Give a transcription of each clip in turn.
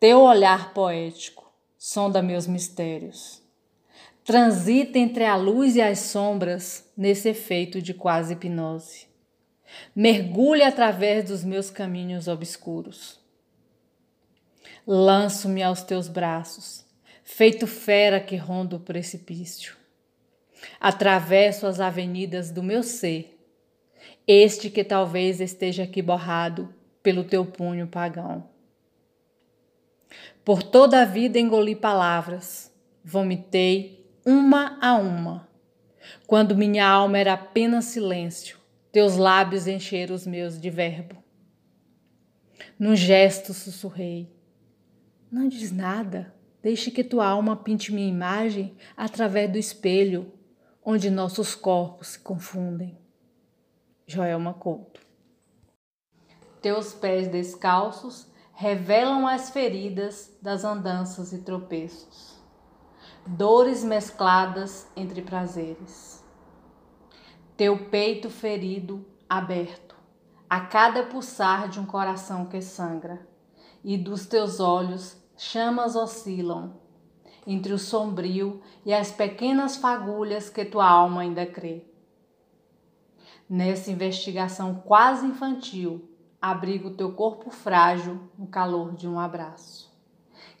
Teu olhar poético sonda meus mistérios. Transita entre a luz e as sombras nesse efeito de quase hipnose. Mergulha através dos meus caminhos obscuros. Lanço-me aos teus braços, feito fera que ronda o precipício. Atravesso as avenidas do meu ser, este que talvez esteja aqui borrado pelo teu punho pagão. Por toda a vida engoli palavras, vomitei uma a uma. Quando minha alma era apenas silêncio, teus lábios encheram os meus de verbo. Num gesto sussurrei: Não diz nada, deixe que tua alma pinte minha imagem através do espelho onde nossos corpos se confundem. Joelma Couto. Teus pés descalços revelam as feridas das andanças e tropeços, dores mescladas entre prazeres. Teu peito ferido, aberto, a cada pulsar de um coração que sangra, e dos teus olhos chamas oscilam entre o sombrio e as pequenas fagulhas que tua alma ainda crê. Nessa investigação quase infantil, abrigo teu corpo frágil no calor de um abraço,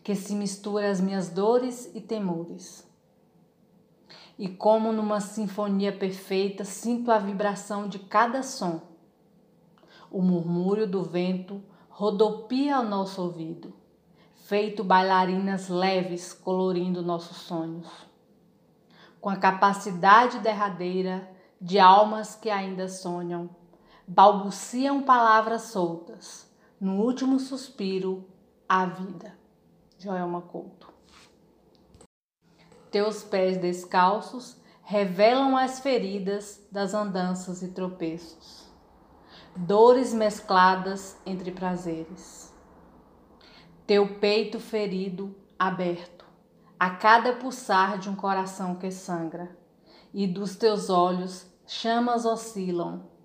que se mistura às minhas dores e temores. E como numa sinfonia perfeita, sinto a vibração de cada som. O murmúrio do vento rodopia ao nosso ouvido, feito bailarinas leves colorindo nossos sonhos. Com a capacidade derradeira de almas que ainda sonham, balbuciam palavras soltas. No último suspiro, a vida. Joelma Couto. Teus pés descalços revelam as feridas das andanças e tropeços, dores mescladas entre prazeres. Teu peito ferido, aberto, a cada pulsar de um coração que sangra, e dos teus olhos chamas oscilam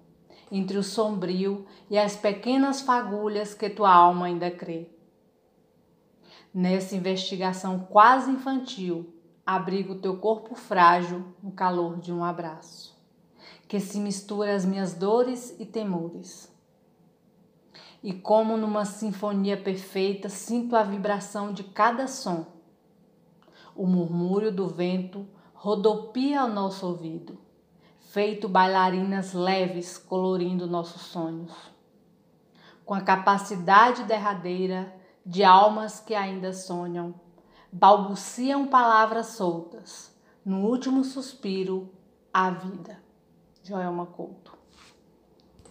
entre o sombrio e as pequenas fagulhas que tua alma ainda crê. Nessa investigação quase infantil, abrigo teu corpo frágil no calor de um abraço, que se mistura às minhas dores e temores. E como numa sinfonia perfeita, sinto a vibração de cada som. O murmúrio do vento rodopia ao nosso ouvido feito bailarinas leves colorindo nossos sonhos. Com a capacidade derradeira de almas que ainda sonham, balbuciam palavras soltas, no último suspiro, a vida. Joelma Couto.